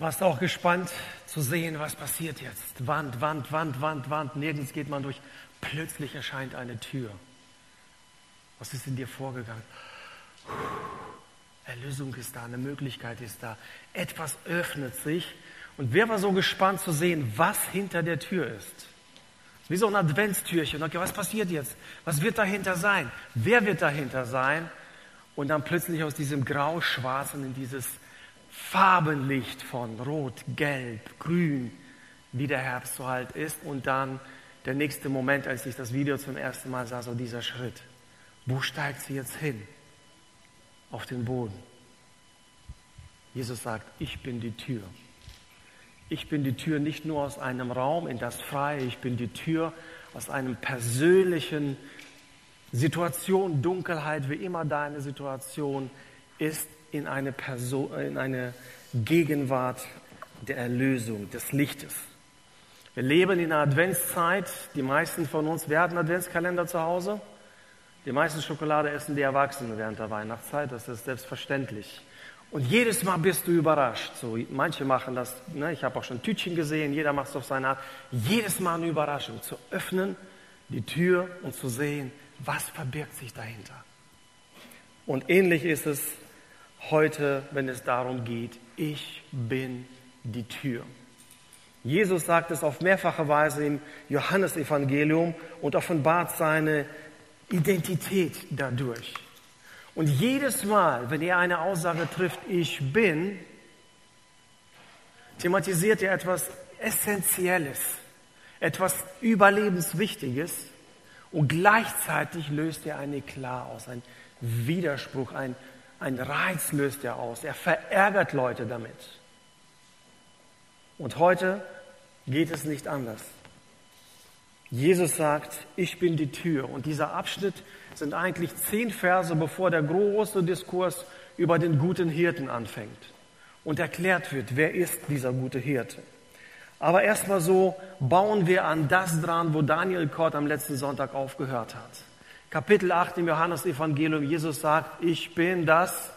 Warst auch gespannt zu sehen, was passiert jetzt? Wand, Wand, Wand, Wand, Wand. Nirgends geht man durch. Plötzlich erscheint eine Tür. Was ist in dir vorgegangen? Erlösung ist da, eine Möglichkeit ist da. Etwas öffnet sich. Und wer war so gespannt zu sehen, was hinter der Tür ist? Wie so ein Adventstürchen. Okay, was passiert jetzt? Was wird dahinter sein? Wer wird dahinter sein? Und dann plötzlich aus diesem Grau-Schwarzen in dieses Farbenlicht von Rot, Gelb, Grün, wie der Herbst so halt ist. Und dann der nächste Moment, als ich das Video zum ersten Mal sah, so dieser Schritt. Wo steigt sie jetzt hin? Auf den Boden. Jesus sagt, ich bin die Tür. Ich bin die Tür nicht nur aus einem Raum in das Freie, ich bin die Tür aus einem persönlichen Situation, Dunkelheit, wie immer deine Situation ist, in eine, Person, in eine Gegenwart der Erlösung, des Lichtes. Wir leben in einer Adventszeit. Die meisten von uns, wer hat einen Adventskalender zu Hause? Die meisten Schokolade essen die Erwachsenen während der Weihnachtszeit. Das ist selbstverständlich. Und jedes Mal bist du überrascht. So, manche machen das, ne, ich habe auch schon Tütchen gesehen, jeder macht es auf seine Art. Jedes Mal eine Überraschung, zu öffnen, die Tür und zu sehen, was verbirgt sich dahinter. Und ähnlich ist es heute, wenn es darum geht, ich bin die Tür. Jesus sagt es auf mehrfache Weise im Johannesevangelium und offenbart seine Identität dadurch. Und jedes Mal, wenn er eine Aussage trifft, ich bin, thematisiert er etwas Essentielles, etwas Überlebenswichtiges und gleichzeitig löst er ein Eklat aus, ein Widerspruch, ein ein Reiz löst er aus. Er verärgert Leute damit. Und heute geht es nicht anders. Jesus sagt, ich bin die Tür. Und dieser Abschnitt sind eigentlich zehn Verse, bevor der große Diskurs über den guten Hirten anfängt und erklärt wird, wer ist dieser gute Hirte. Aber erstmal so bauen wir an das dran, wo Daniel Kort am letzten Sonntag aufgehört hat. Kapitel 8 im Johannesevangelium, Jesus sagt, ich bin das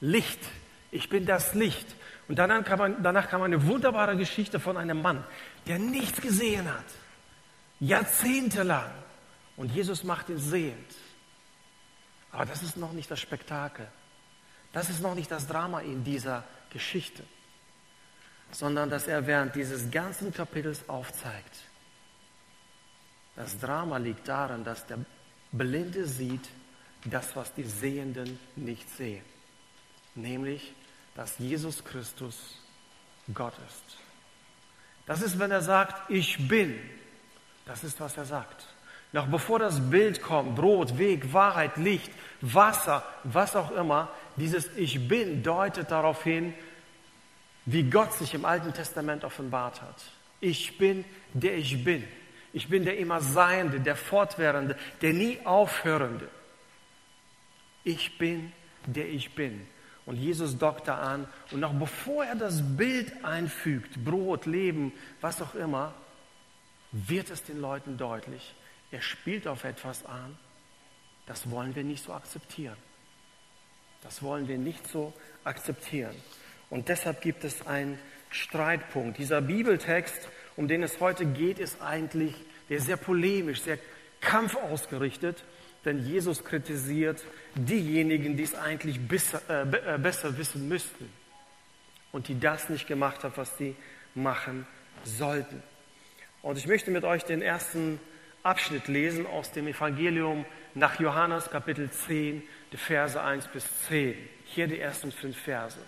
Licht. Ich bin das Licht. Und danach kam, danach kam eine wunderbare Geschichte von einem Mann, der nichts gesehen hat. Jahrzehntelang. Und Jesus macht ihn sehend. Aber das ist noch nicht das Spektakel. Das ist noch nicht das Drama in dieser Geschichte. Sondern dass er während dieses ganzen Kapitels aufzeigt, das Drama liegt darin, dass der Blinde sieht das, was die Sehenden nicht sehen. Nämlich, dass Jesus Christus Gott ist. Das ist, wenn er sagt, ich bin. Das ist, was er sagt. Noch bevor das Bild kommt, Brot, Weg, Wahrheit, Licht, Wasser, was auch immer, dieses Ich bin deutet darauf hin, wie Gott sich im Alten Testament offenbart hat. Ich bin, der ich bin. Ich bin der immer Seiende, der Fortwährende, der nie Aufhörende. Ich bin, der ich bin. Und Jesus dockt da an. Und noch bevor er das Bild einfügt, Brot, Leben, was auch immer, wird es den Leuten deutlich. Er spielt auf etwas an. Das wollen wir nicht so akzeptieren. Das wollen wir nicht so akzeptieren. Und deshalb gibt es einen Streitpunkt. Dieser Bibeltext um den es heute geht, ist eigentlich, der ist sehr polemisch, sehr kampfausgerichtet, denn Jesus kritisiert diejenigen, die es eigentlich besser, äh, äh, besser wissen müssten und die das nicht gemacht haben, was sie machen sollten. Und ich möchte mit euch den ersten Abschnitt lesen aus dem Evangelium nach Johannes Kapitel 10, die Verse 1 bis 10. Hier die ersten fünf Verse.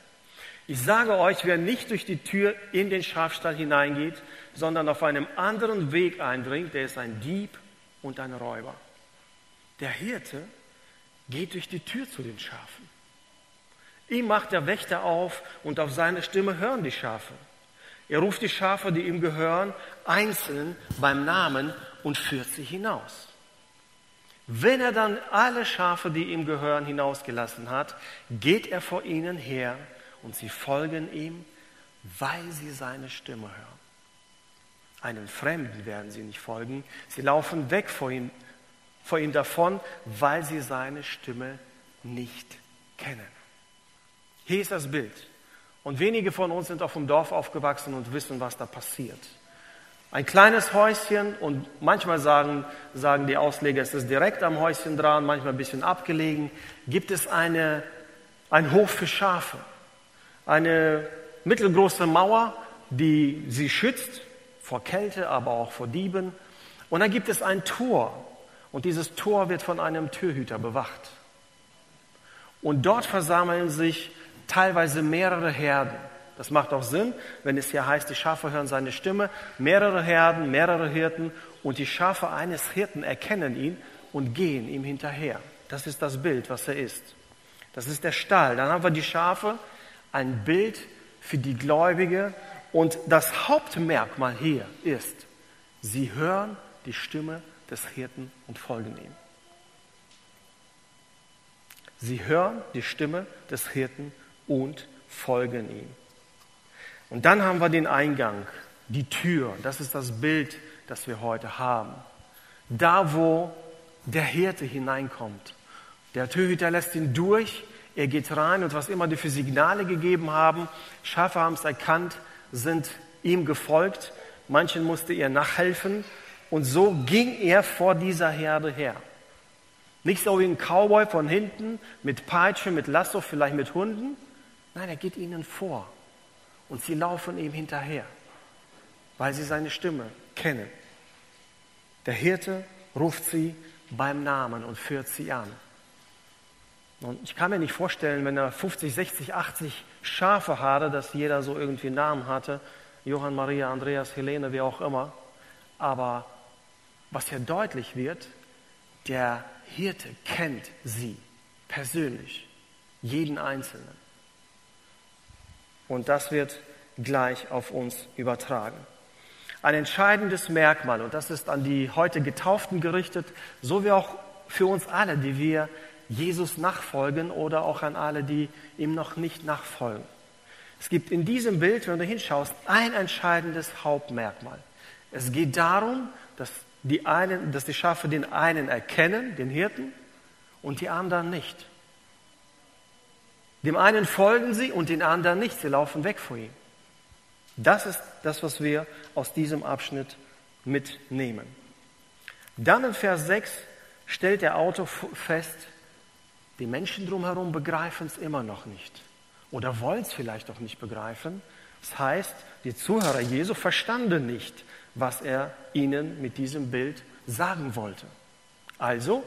Ich sage euch, wer nicht durch die Tür in den Schafstall hineingeht, sondern auf einem anderen Weg eindringt, der ist ein Dieb und ein Räuber. Der Hirte geht durch die Tür zu den Schafen. Ihm macht der Wächter auf und auf seine Stimme hören die Schafe. Er ruft die Schafe, die ihm gehören, einzeln beim Namen und führt sie hinaus. Wenn er dann alle Schafe, die ihm gehören, hinausgelassen hat, geht er vor ihnen her und sie folgen ihm, weil sie seine Stimme hören. Einem Fremden werden sie nicht folgen. Sie laufen weg vor ihm, vor ihm davon, weil sie seine Stimme nicht kennen. Hier ist das Bild. Und wenige von uns sind auf dem Dorf aufgewachsen und wissen, was da passiert. Ein kleines Häuschen und manchmal sagen, sagen die Ausleger, es ist direkt am Häuschen dran, manchmal ein bisschen abgelegen, gibt es eine, ein Hof für Schafe. Eine mittelgroße Mauer, die sie schützt vor Kälte, aber auch vor Dieben. Und dann gibt es ein Tor und dieses Tor wird von einem Türhüter bewacht. Und dort versammeln sich teilweise mehrere Herden. Das macht auch Sinn, wenn es hier heißt, die Schafe hören seine Stimme. Mehrere Herden, mehrere Hirten und die Schafe eines Hirten erkennen ihn und gehen ihm hinterher. Das ist das Bild, was er ist. Das ist der Stall. Dann haben wir die Schafe, ein Bild für die Gläubige. Und das Hauptmerkmal hier ist, sie hören die Stimme des Hirten und folgen ihm. Sie hören die Stimme des Hirten und folgen ihm. Und dann haben wir den Eingang, die Tür. Das ist das Bild, das wir heute haben. Da, wo der Hirte hineinkommt. Der Türhüter lässt ihn durch, er geht rein und was immer die für Signale gegeben haben, Schafe haben es erkannt, sind ihm gefolgt. Manchen musste er nachhelfen und so ging er vor dieser Herde her. Nicht so wie ein Cowboy von hinten mit Peitsche, mit Lasso, vielleicht mit Hunden. Nein, er geht ihnen vor und sie laufen ihm hinterher, weil sie seine Stimme kennen. Der Hirte ruft sie beim Namen und führt sie an. Und ich kann mir nicht vorstellen, wenn er 50, 60, 80 Schafe hatte, dass jeder so irgendwie einen Namen hatte, Johann, Maria, Andreas, Helene, wie auch immer. Aber was hier deutlich wird, der Hirte kennt sie persönlich, jeden Einzelnen. Und das wird gleich auf uns übertragen. Ein entscheidendes Merkmal, und das ist an die heute Getauften gerichtet, so wie auch für uns alle, die wir Jesus nachfolgen oder auch an alle, die ihm noch nicht nachfolgen. Es gibt in diesem Bild, wenn du hinschaust, ein entscheidendes Hauptmerkmal. Es geht darum, dass die, einen, dass die Schafe den einen erkennen, den Hirten, und die anderen nicht. Dem einen folgen sie und den anderen nicht. Sie laufen weg vor ihm. Das ist das, was wir aus diesem Abschnitt mitnehmen. Dann in Vers 6 stellt der Autor fest, die Menschen drumherum begreifen es immer noch nicht oder wollen es vielleicht auch nicht begreifen. Das heißt, die Zuhörer Jesu verstanden nicht, was er ihnen mit diesem Bild sagen wollte. Also,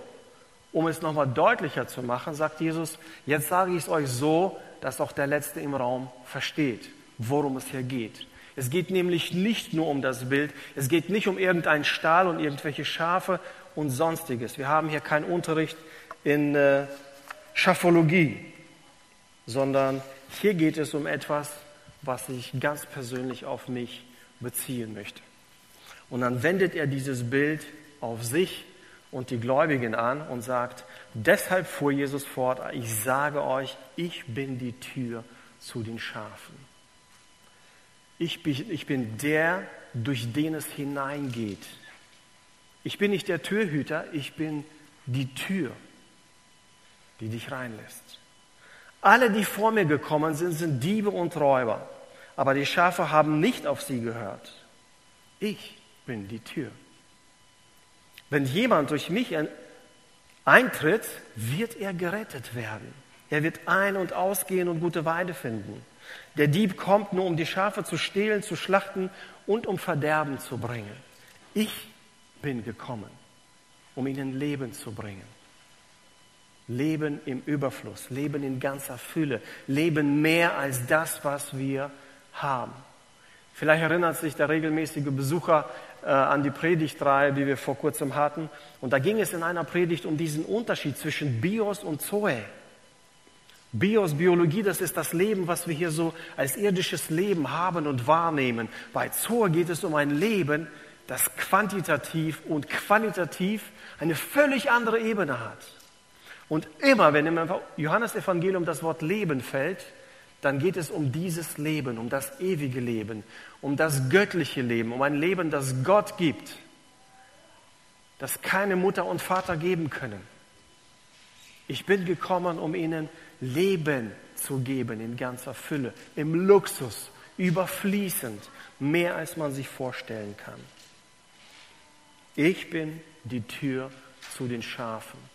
um es nochmal deutlicher zu machen, sagt Jesus, jetzt sage ich es euch so, dass auch der Letzte im Raum versteht, worum es hier geht. Es geht nämlich nicht nur um das Bild, es geht nicht um irgendeinen Stahl und irgendwelche Schafe und sonstiges. Wir haben hier keinen Unterricht in äh, Schaphologie, sondern hier geht es um etwas, was ich ganz persönlich auf mich beziehen möchte. Und dann wendet er dieses Bild auf sich und die Gläubigen an und sagt, deshalb fuhr Jesus fort, ich sage euch, ich bin die Tür zu den Schafen. Ich bin, ich bin der, durch den es hineingeht. Ich bin nicht der Türhüter, ich bin die Tür die dich reinlässt. Alle, die vor mir gekommen sind, sind Diebe und Räuber, aber die Schafe haben nicht auf sie gehört. Ich bin die Tür. Wenn jemand durch mich eintritt, wird er gerettet werden. Er wird ein- und ausgehen und gute Weide finden. Der Dieb kommt nur, um die Schafe zu stehlen, zu schlachten und um Verderben zu bringen. Ich bin gekommen, um ihnen Leben zu bringen. Leben im Überfluss, Leben in ganzer Fülle, Leben mehr als das, was wir haben. Vielleicht erinnert sich der regelmäßige Besucher äh, an die Predigtreihe, die wir vor kurzem hatten. Und da ging es in einer Predigt um diesen Unterschied zwischen Bios und Zoe. Bios, Biologie, das ist das Leben, was wir hier so als irdisches Leben haben und wahrnehmen. Bei Zoe geht es um ein Leben, das quantitativ und qualitativ eine völlig andere Ebene hat. Und immer, wenn im Johannesevangelium das Wort Leben fällt, dann geht es um dieses Leben, um das ewige Leben, um das göttliche Leben, um ein Leben, das Gott gibt, das keine Mutter und Vater geben können. Ich bin gekommen, um ihnen Leben zu geben in ganzer Fülle, im Luxus, überfließend, mehr als man sich vorstellen kann. Ich bin die Tür zu den Schafen.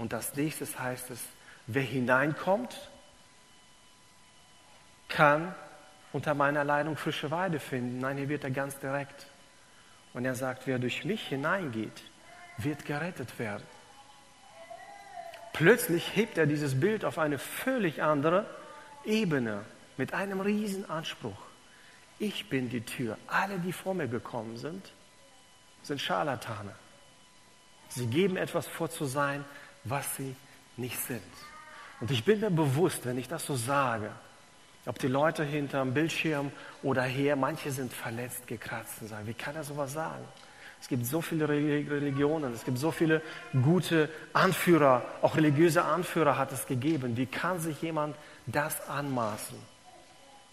Und als nächstes heißt es, wer hineinkommt, kann unter meiner Leitung frische Weide finden. Nein, hier wird er ganz direkt. Und er sagt, wer durch mich hineingeht, wird gerettet werden. Plötzlich hebt er dieses Bild auf eine völlig andere Ebene mit einem riesen Anspruch. Ich bin die Tür. Alle, die vor mir gekommen sind, sind Scharlatane. Sie geben etwas vor zu sein, was sie nicht sind. Und ich bin mir bewusst, wenn ich das so sage, ob die Leute hinterm Bildschirm oder her, manche sind verletzt, gekratzt und sagen, wie kann er sowas sagen? Es gibt so viele Religionen, es gibt so viele gute Anführer, auch religiöse Anführer hat es gegeben. Wie kann sich jemand das anmaßen?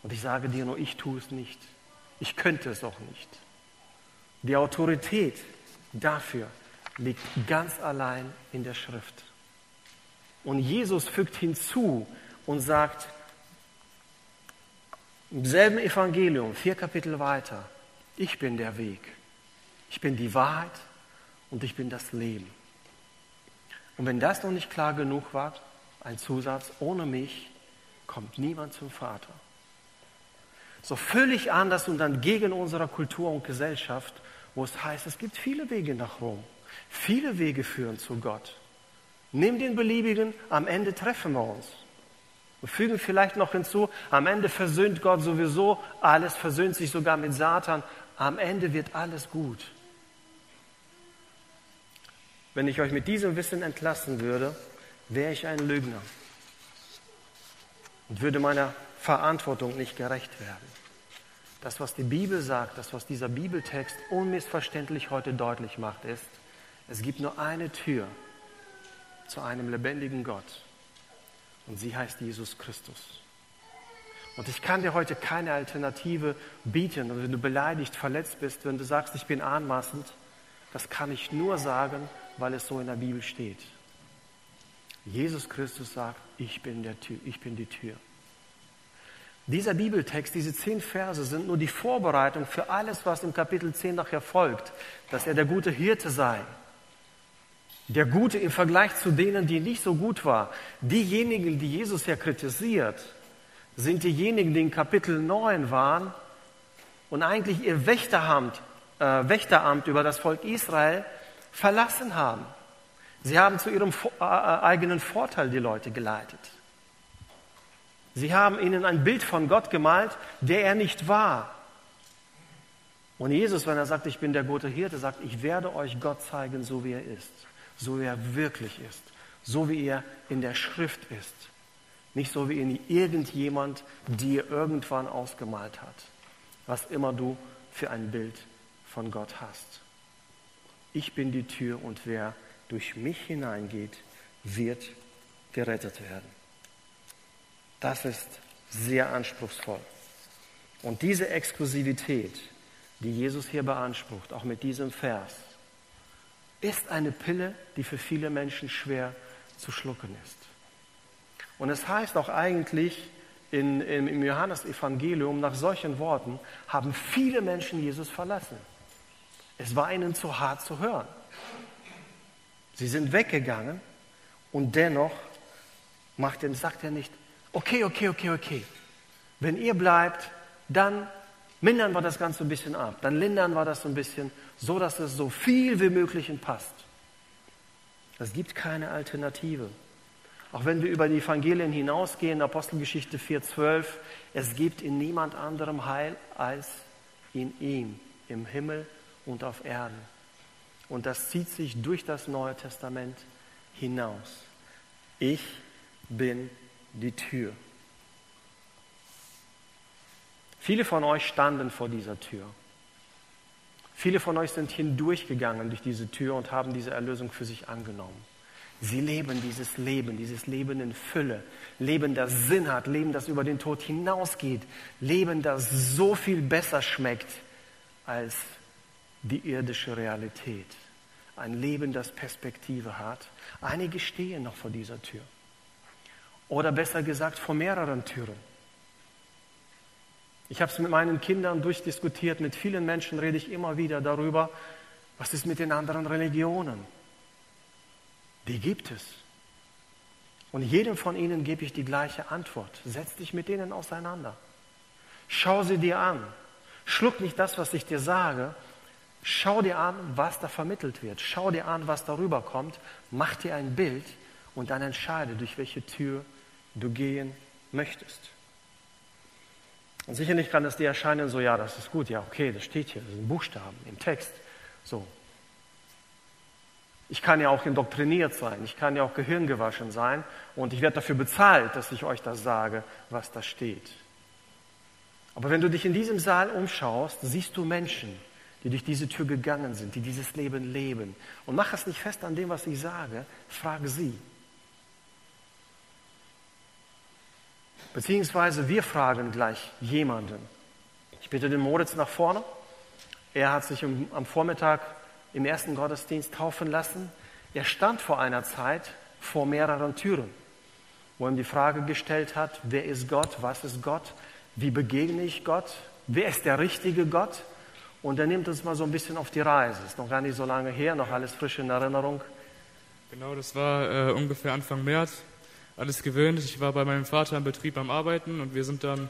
Und ich sage dir nur, ich tue es nicht. Ich könnte es auch nicht. Die Autorität dafür liegt ganz allein in der Schrift. Und Jesus fügt hinzu und sagt, im selben Evangelium, vier Kapitel weiter, ich bin der Weg, ich bin die Wahrheit und ich bin das Leben. Und wenn das noch nicht klar genug war, ein Zusatz, ohne mich kommt niemand zum Vater. So völlig anders und dann gegen unsere Kultur und Gesellschaft, wo es heißt, es gibt viele Wege nach Rom. Viele Wege führen zu Gott. Nimm den beliebigen, am Ende treffen wir uns. Wir fügen vielleicht noch hinzu, am Ende versöhnt Gott sowieso alles, versöhnt sich sogar mit Satan. Am Ende wird alles gut. Wenn ich euch mit diesem Wissen entlassen würde, wäre ich ein Lügner und würde meiner Verantwortung nicht gerecht werden. Das, was die Bibel sagt, das, was dieser Bibeltext unmissverständlich heute deutlich macht, ist, es gibt nur eine Tür zu einem lebendigen Gott. Und sie heißt Jesus Christus. Und ich kann dir heute keine Alternative bieten. Und wenn du beleidigt, verletzt bist, wenn du sagst, ich bin anmaßend, das kann ich nur sagen, weil es so in der Bibel steht. Jesus Christus sagt, ich bin, der Tür, ich bin die Tür. Dieser Bibeltext, diese zehn Verse sind nur die Vorbereitung für alles, was im Kapitel 10 nachher folgt, dass er der gute Hirte sei, der Gute im Vergleich zu denen, die nicht so gut war. Diejenigen, die Jesus ja kritisiert, sind diejenigen, die in Kapitel 9 waren und eigentlich ihr Wächteramt, äh, Wächteramt über das Volk Israel verlassen haben. Sie haben zu ihrem äh, eigenen Vorteil die Leute geleitet. Sie haben ihnen ein Bild von Gott gemalt, der er nicht war. Und Jesus, wenn er sagt, ich bin der gute Hirte, sagt, ich werde euch Gott zeigen, so wie er ist so wie er wirklich ist, so wie er in der Schrift ist, nicht so wie ihn irgendjemand dir irgendwann ausgemalt hat, was immer du für ein Bild von Gott hast. Ich bin die Tür und wer durch mich hineingeht, wird gerettet werden. Das ist sehr anspruchsvoll. Und diese Exklusivität, die Jesus hier beansprucht, auch mit diesem Vers, ist eine Pille, die für viele Menschen schwer zu schlucken ist. Und es heißt auch eigentlich in, in, im Johannesevangelium, nach solchen Worten haben viele Menschen Jesus verlassen. Es war ihnen zu hart zu hören. Sie sind weggegangen und dennoch macht sagt er nicht, okay, okay, okay, okay. Wenn ihr bleibt, dann mindern wir das Ganze ein bisschen ab. Dann lindern wir das so ein bisschen, so dass es so viel wie möglich passt. Es gibt keine Alternative. Auch wenn wir über die Evangelien hinausgehen, Apostelgeschichte 4,12, es gibt in niemand anderem Heil als in ihm, im Himmel und auf Erden. Und das zieht sich durch das Neue Testament hinaus. Ich bin die Tür. Viele von euch standen vor dieser Tür. Viele von euch sind hindurchgegangen durch diese Tür und haben diese Erlösung für sich angenommen. Sie leben dieses Leben, dieses Leben in Fülle, Leben, das Sinn hat, Leben, das über den Tod hinausgeht, Leben, das so viel besser schmeckt als die irdische Realität. Ein Leben, das Perspektive hat. Einige stehen noch vor dieser Tür. Oder besser gesagt, vor mehreren Türen. Ich habe es mit meinen Kindern durchdiskutiert, mit vielen Menschen rede ich immer wieder darüber, was ist mit den anderen Religionen. Die gibt es. Und jedem von ihnen gebe ich die gleiche Antwort. Setz dich mit denen auseinander. Schau sie dir an. Schluck nicht das, was ich dir sage. Schau dir an, was da vermittelt wird. Schau dir an, was darüber kommt. Mach dir ein Bild und dann entscheide, durch welche Tür du gehen möchtest. Und sicherlich kann es dir erscheinen, so, ja, das ist gut, ja, okay, das steht hier, das sind Buchstaben im Text. So. Ich kann ja auch indoktriniert sein, ich kann ja auch gehirngewaschen sein und ich werde dafür bezahlt, dass ich euch das sage, was da steht. Aber wenn du dich in diesem Saal umschaust, siehst du Menschen, die durch diese Tür gegangen sind, die dieses Leben leben. Und mach es nicht fest an dem, was ich sage, frage sie. Beziehungsweise wir fragen gleich jemanden. Ich bitte den Moritz nach vorne. Er hat sich am Vormittag im ersten Gottesdienst taufen lassen. Er stand vor einer Zeit vor mehreren Türen, wo ihm die Frage gestellt hat, wer ist Gott, was ist Gott, wie begegne ich Gott, wer ist der richtige Gott? Und er nimmt uns mal so ein bisschen auf die Reise. Ist noch gar nicht so lange her, noch alles frisch in Erinnerung. Genau, das war äh, ungefähr Anfang März alles gewöhnt. Ich war bei meinem Vater im Betrieb am Arbeiten und wir sind dann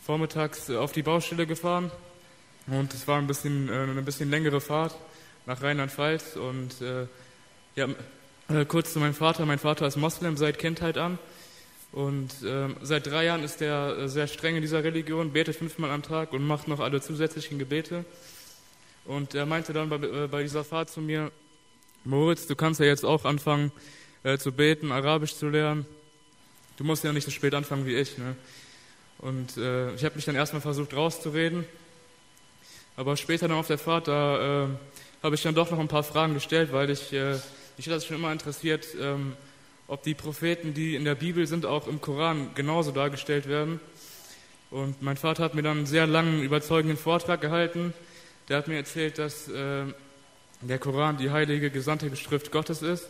vormittags auf die Baustelle gefahren. Und es war ein bisschen, äh, eine bisschen längere Fahrt nach Rheinland-Pfalz. Und äh, ja, äh, kurz zu meinem Vater. Mein Vater ist Moslem seit Kindheit an. Und äh, seit drei Jahren ist er äh, sehr streng in dieser Religion, betet fünfmal am Tag und macht noch alle zusätzlichen Gebete. Und er meinte dann bei, äh, bei dieser Fahrt zu mir, Moritz, du kannst ja jetzt auch anfangen, äh, zu beten, Arabisch zu lernen. Du musst ja nicht so spät anfangen wie ich. Ne? Und äh, ich habe mich dann erstmal versucht rauszureden. Aber später dann auf der Fahrt, da äh, habe ich dann doch noch ein paar Fragen gestellt, weil ich, äh, mich hat das schon immer interessiert, ähm, ob die Propheten, die in der Bibel sind, auch im Koran genauso dargestellt werden. Und mein Vater hat mir dann einen sehr langen, überzeugenden Vortrag gehalten. Der hat mir erzählt, dass äh, der Koran die heilige, gesandte Schrift Gottes ist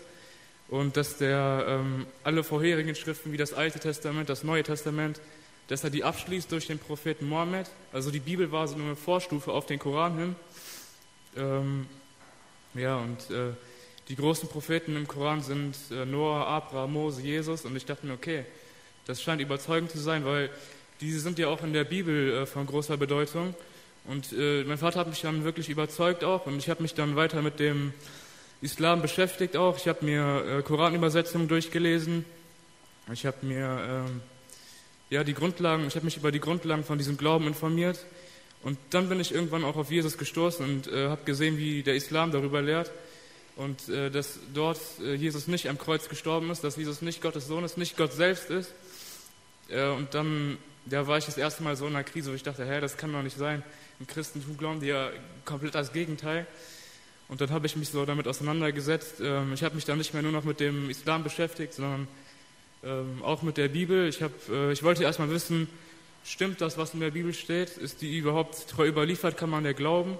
und dass der ähm, alle vorherigen Schriften wie das Alte Testament, das Neue Testament, dass er die abschließt durch den Propheten Mohammed. Also die Bibel war so eine Vorstufe auf den Koran hin. Ähm, ja, und äh, die großen Propheten im Koran sind äh, Noah, Abraham, Mose, Jesus. Und ich dachte mir, okay, das scheint überzeugend zu sein, weil diese sind ja auch in der Bibel äh, von großer Bedeutung. Und äh, mein Vater hat mich dann wirklich überzeugt auch. Und ich habe mich dann weiter mit dem Islam beschäftigt auch. Ich habe mir äh, Koranübersetzungen durchgelesen. Ich habe mir ähm, ja die Grundlagen, ich habe mich über die Grundlagen von diesem Glauben informiert. Und dann bin ich irgendwann auch auf Jesus gestoßen und äh, habe gesehen, wie der Islam darüber lehrt. Und äh, dass dort äh, Jesus nicht am Kreuz gestorben ist, dass Jesus nicht Gottes Sohn ist, nicht Gott selbst ist. Äh, und dann ja, war ich das erste Mal so in einer Krise, wo ich dachte, hä, das kann doch nicht sein. Im Christentum glauben die ja komplett das Gegenteil. Und dann habe ich mich so damit auseinandergesetzt. Ähm, ich habe mich dann nicht mehr nur noch mit dem Islam beschäftigt, sondern ähm, auch mit der Bibel. Ich, hab, äh, ich wollte erstmal wissen, stimmt das, was in der Bibel steht? Ist die überhaupt treu überliefert? Kann man der glauben?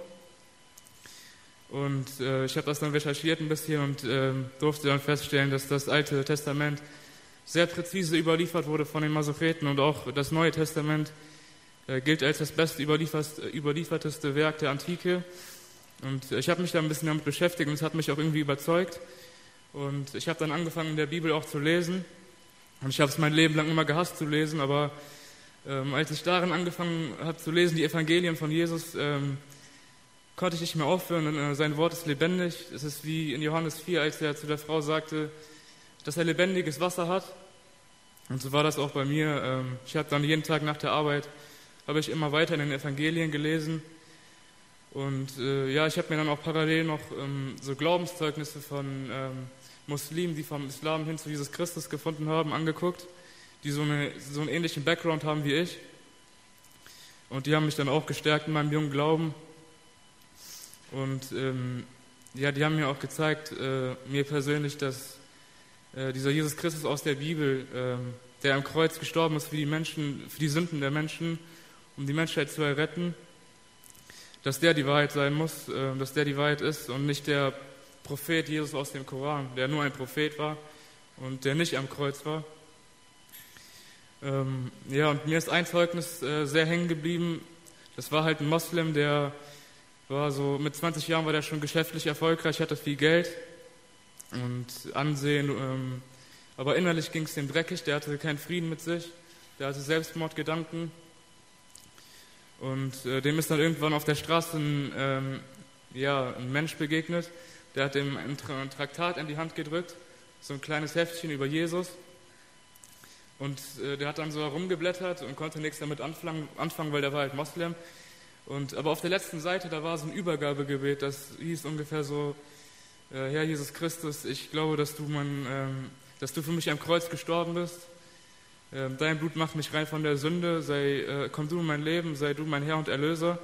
Und äh, ich habe das dann recherchiert ein bisschen und ähm, durfte dann feststellen, dass das Alte Testament sehr präzise überliefert wurde von den Masocheten und auch das Neue Testament äh, gilt als das beste überlieferteste Werk der Antike. Und ich habe mich da ein bisschen damit beschäftigt und es hat mich auch irgendwie überzeugt. Und ich habe dann angefangen, in der Bibel auch zu lesen. Und ich habe es mein Leben lang immer gehasst zu lesen, aber ähm, als ich darin angefangen habe zu lesen, die Evangelien von Jesus, ähm, konnte ich nicht mehr aufhören. Und, äh, sein Wort ist lebendig. Es ist wie in Johannes 4, als er zu der Frau sagte, dass er lebendiges Wasser hat. Und so war das auch bei mir. Ähm, ich habe dann jeden Tag nach der Arbeit, habe ich immer weiter in den Evangelien gelesen. Und äh, ja, ich habe mir dann auch parallel noch ähm, so Glaubenszeugnisse von ähm, Muslimen, die vom Islam hin zu Jesus Christus gefunden haben, angeguckt, die so, eine, so einen ähnlichen Background haben wie ich. Und die haben mich dann auch gestärkt in meinem jungen Glauben. Und ähm, ja, die haben mir auch gezeigt, äh, mir persönlich, dass äh, dieser Jesus Christus aus der Bibel, äh, der am Kreuz gestorben ist für die Menschen, für die Sünden der Menschen, um die Menschheit zu erretten, dass der die Wahrheit sein muss, äh, dass der die Wahrheit ist und nicht der Prophet Jesus aus dem Koran, der nur ein Prophet war und der nicht am Kreuz war. Ähm, ja, und mir ist ein Zeugnis äh, sehr hängen geblieben. Das war halt ein Moslem, der war so, mit 20 Jahren war der schon geschäftlich erfolgreich, hatte viel Geld und Ansehen, ähm, aber innerlich ging es ihm dreckig, der hatte keinen Frieden mit sich, der hatte Selbstmordgedanken und äh, dem ist dann irgendwann auf der Straße ein, ähm, ja, ein Mensch begegnet, der hat ihm ein Traktat in die Hand gedrückt, so ein kleines Heftchen über Jesus und äh, der hat dann so herumgeblättert und konnte nichts damit anfangen, anfangen, weil der war halt Moslem. Und, aber auf der letzten Seite, da war so ein Übergabegebet, das hieß ungefähr so, äh, Herr Jesus Christus, ich glaube, dass du, mein, ähm, dass du für mich am Kreuz gestorben bist. Ähm, dein Blut macht mich rein von der Sünde, sei, äh, komm du in mein Leben, sei du mein Herr und Erlöser.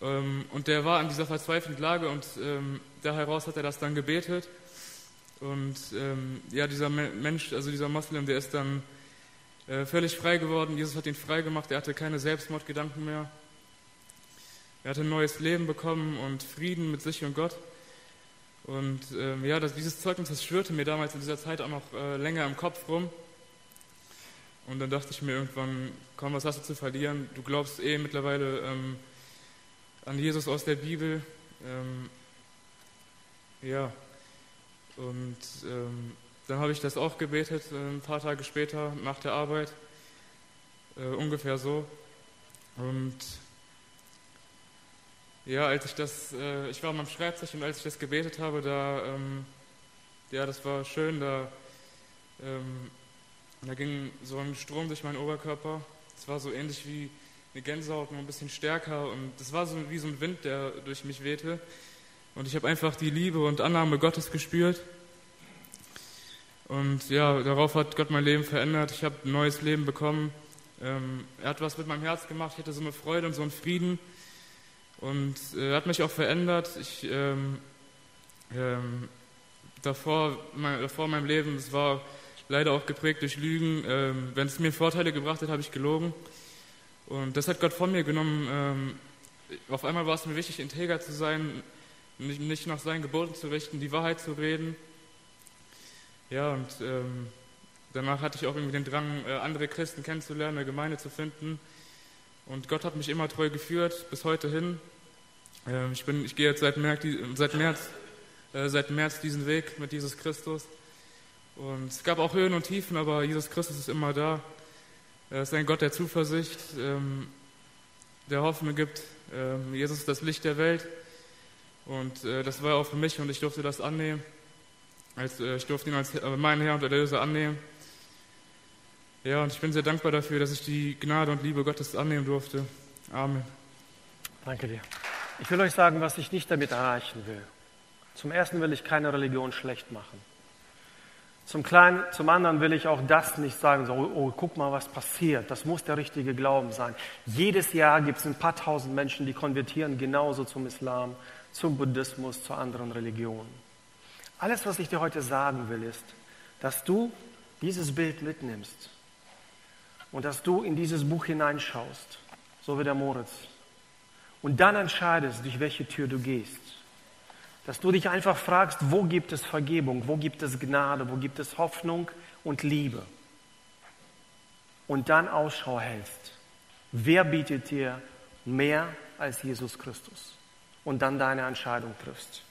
Ähm, und der war in dieser verzweifelten Lage und ähm, da heraus hat er das dann gebetet. Und ähm, ja, dieser Mensch, also dieser Moslem, der ist dann äh, völlig frei geworden. Jesus hat ihn frei gemacht, er hatte keine Selbstmordgedanken mehr. Er hatte ein neues Leben bekommen und Frieden mit sich und Gott. Und ähm, ja, das, dieses Zeugnis, das schwirrte mir damals in dieser Zeit auch noch äh, länger im Kopf rum. Und dann dachte ich mir irgendwann, komm, was hast du zu verlieren? Du glaubst eh mittlerweile ähm, an Jesus aus der Bibel. Ähm, ja, und ähm, dann habe ich das auch gebetet, äh, ein paar Tage später nach der Arbeit, äh, ungefähr so. Und ja, als ich das, äh, ich war am Schreibtisch und als ich das gebetet habe, da, ähm, ja, das war schön, da, ähm, da ging so ein Strom durch meinen Oberkörper. Es war so ähnlich wie eine Gänsehaut, nur ein bisschen stärker und das war so wie so ein Wind, der durch mich wehte. Und ich habe einfach die Liebe und Annahme Gottes gespürt. Und ja, darauf hat Gott mein Leben verändert. Ich habe ein neues Leben bekommen. Ähm, er hat was mit meinem Herz gemacht. Ich hatte so eine Freude und so einen Frieden. Und äh, er hat mich auch verändert. Ich, ähm, ähm, davor, mein, davor in meinem Leben, es war leider auch geprägt durch Lügen. Ähm, wenn es mir Vorteile gebracht hat, habe ich gelogen. Und das hat Gott von mir genommen. Ähm, auf einmal war es mir wichtig, integer zu sein, nicht, nicht nach seinen Geboten zu richten, die Wahrheit zu reden. Ja, und ähm, danach hatte ich auch irgendwie den Drang, äh, andere Christen kennenzulernen, eine Gemeinde zu finden. Und Gott hat mich immer treu geführt, bis heute hin. Ähm, ich, bin, ich gehe jetzt seit März, seit, März, äh, seit März diesen Weg mit Jesus Christus. Und es gab auch Höhen und Tiefen, aber Jesus Christus ist immer da. Er ist ein Gott der Zuversicht, ähm, der Hoffnung gibt. Ähm, Jesus ist das Licht der Welt. Und äh, das war auch für mich und ich durfte das annehmen. Äh, ich durfte ihn als äh, meinen Herr und Erlöser annehmen. Ja, und ich bin sehr dankbar dafür, dass ich die Gnade und Liebe Gottes annehmen durfte. Amen. Danke dir. Ich will euch sagen, was ich nicht damit erreichen will. Zum ersten will ich keine Religion schlecht machen. Zum, Kleinen, zum anderen will ich auch das nicht sagen, so, oh, guck mal, was passiert. Das muss der richtige Glauben sein. Jedes Jahr gibt es ein paar tausend Menschen, die konvertieren genauso zum Islam, zum Buddhismus, zu anderen Religionen. Alles, was ich dir heute sagen will, ist, dass du dieses Bild mitnimmst und dass du in dieses Buch hineinschaust, so wie der Moritz, und dann entscheidest, durch welche Tür du gehst. Dass du dich einfach fragst, wo gibt es Vergebung, wo gibt es Gnade, wo gibt es Hoffnung und Liebe. Und dann Ausschau hältst. Wer bietet dir mehr als Jesus Christus? Und dann deine Entscheidung triffst.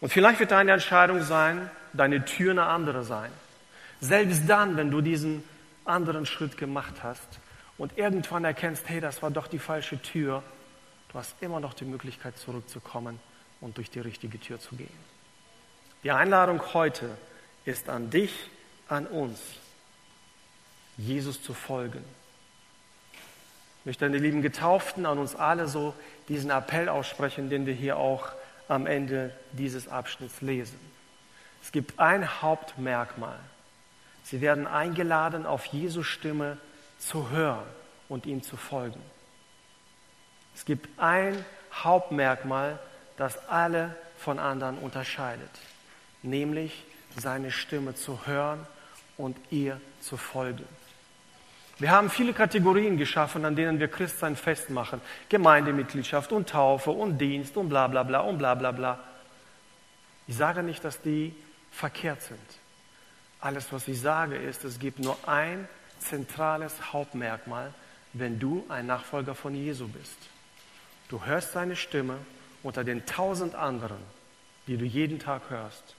Und vielleicht wird deine Entscheidung sein, deine Tür eine andere sein. Selbst dann, wenn du diesen anderen Schritt gemacht hast und irgendwann erkennst, hey, das war doch die falsche Tür, du hast immer noch die Möglichkeit zurückzukommen und durch die richtige Tür zu gehen. Die Einladung heute ist an dich, an uns, Jesus zu folgen. Ich möchte an die lieben Getauften, an uns alle so diesen Appell aussprechen, den wir hier auch am Ende dieses Abschnitts lesen. Es gibt ein Hauptmerkmal. Sie werden eingeladen, auf Jesu Stimme zu hören und ihm zu folgen. Es gibt ein Hauptmerkmal, das alle von anderen unterscheidet, nämlich seine Stimme zu hören und ihr zu folgen. Wir haben viele Kategorien geschaffen, an denen wir Christsein festmachen. Gemeindemitgliedschaft und Taufe und Dienst und bla bla bla und bla bla bla. Ich sage nicht, dass die verkehrt sind. Alles, was ich sage, ist, es gibt nur ein zentrales Hauptmerkmal, wenn du ein Nachfolger von Jesu bist. Du hörst seine Stimme unter den tausend anderen, die du jeden Tag hörst,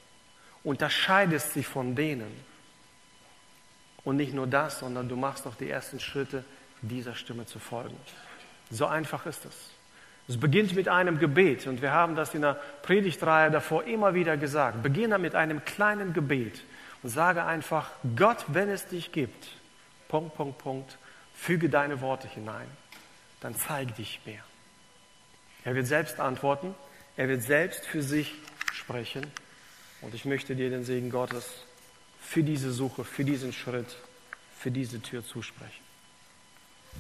unterscheidest sie von denen. Und nicht nur das, sondern du machst auch die ersten Schritte, dieser Stimme zu folgen. So einfach ist es. Es beginnt mit einem Gebet und wir haben das in der Predigtreihe davor immer wieder gesagt. Beginne mit einem kleinen Gebet und sage einfach, Gott, wenn es dich gibt, Punkt, Punkt, Punkt, füge deine Worte hinein, dann zeig dich mir. Er wird selbst antworten, er wird selbst für sich sprechen und ich möchte dir den Segen Gottes für diese Suche, für diesen Schritt, für diese Tür zusprechen.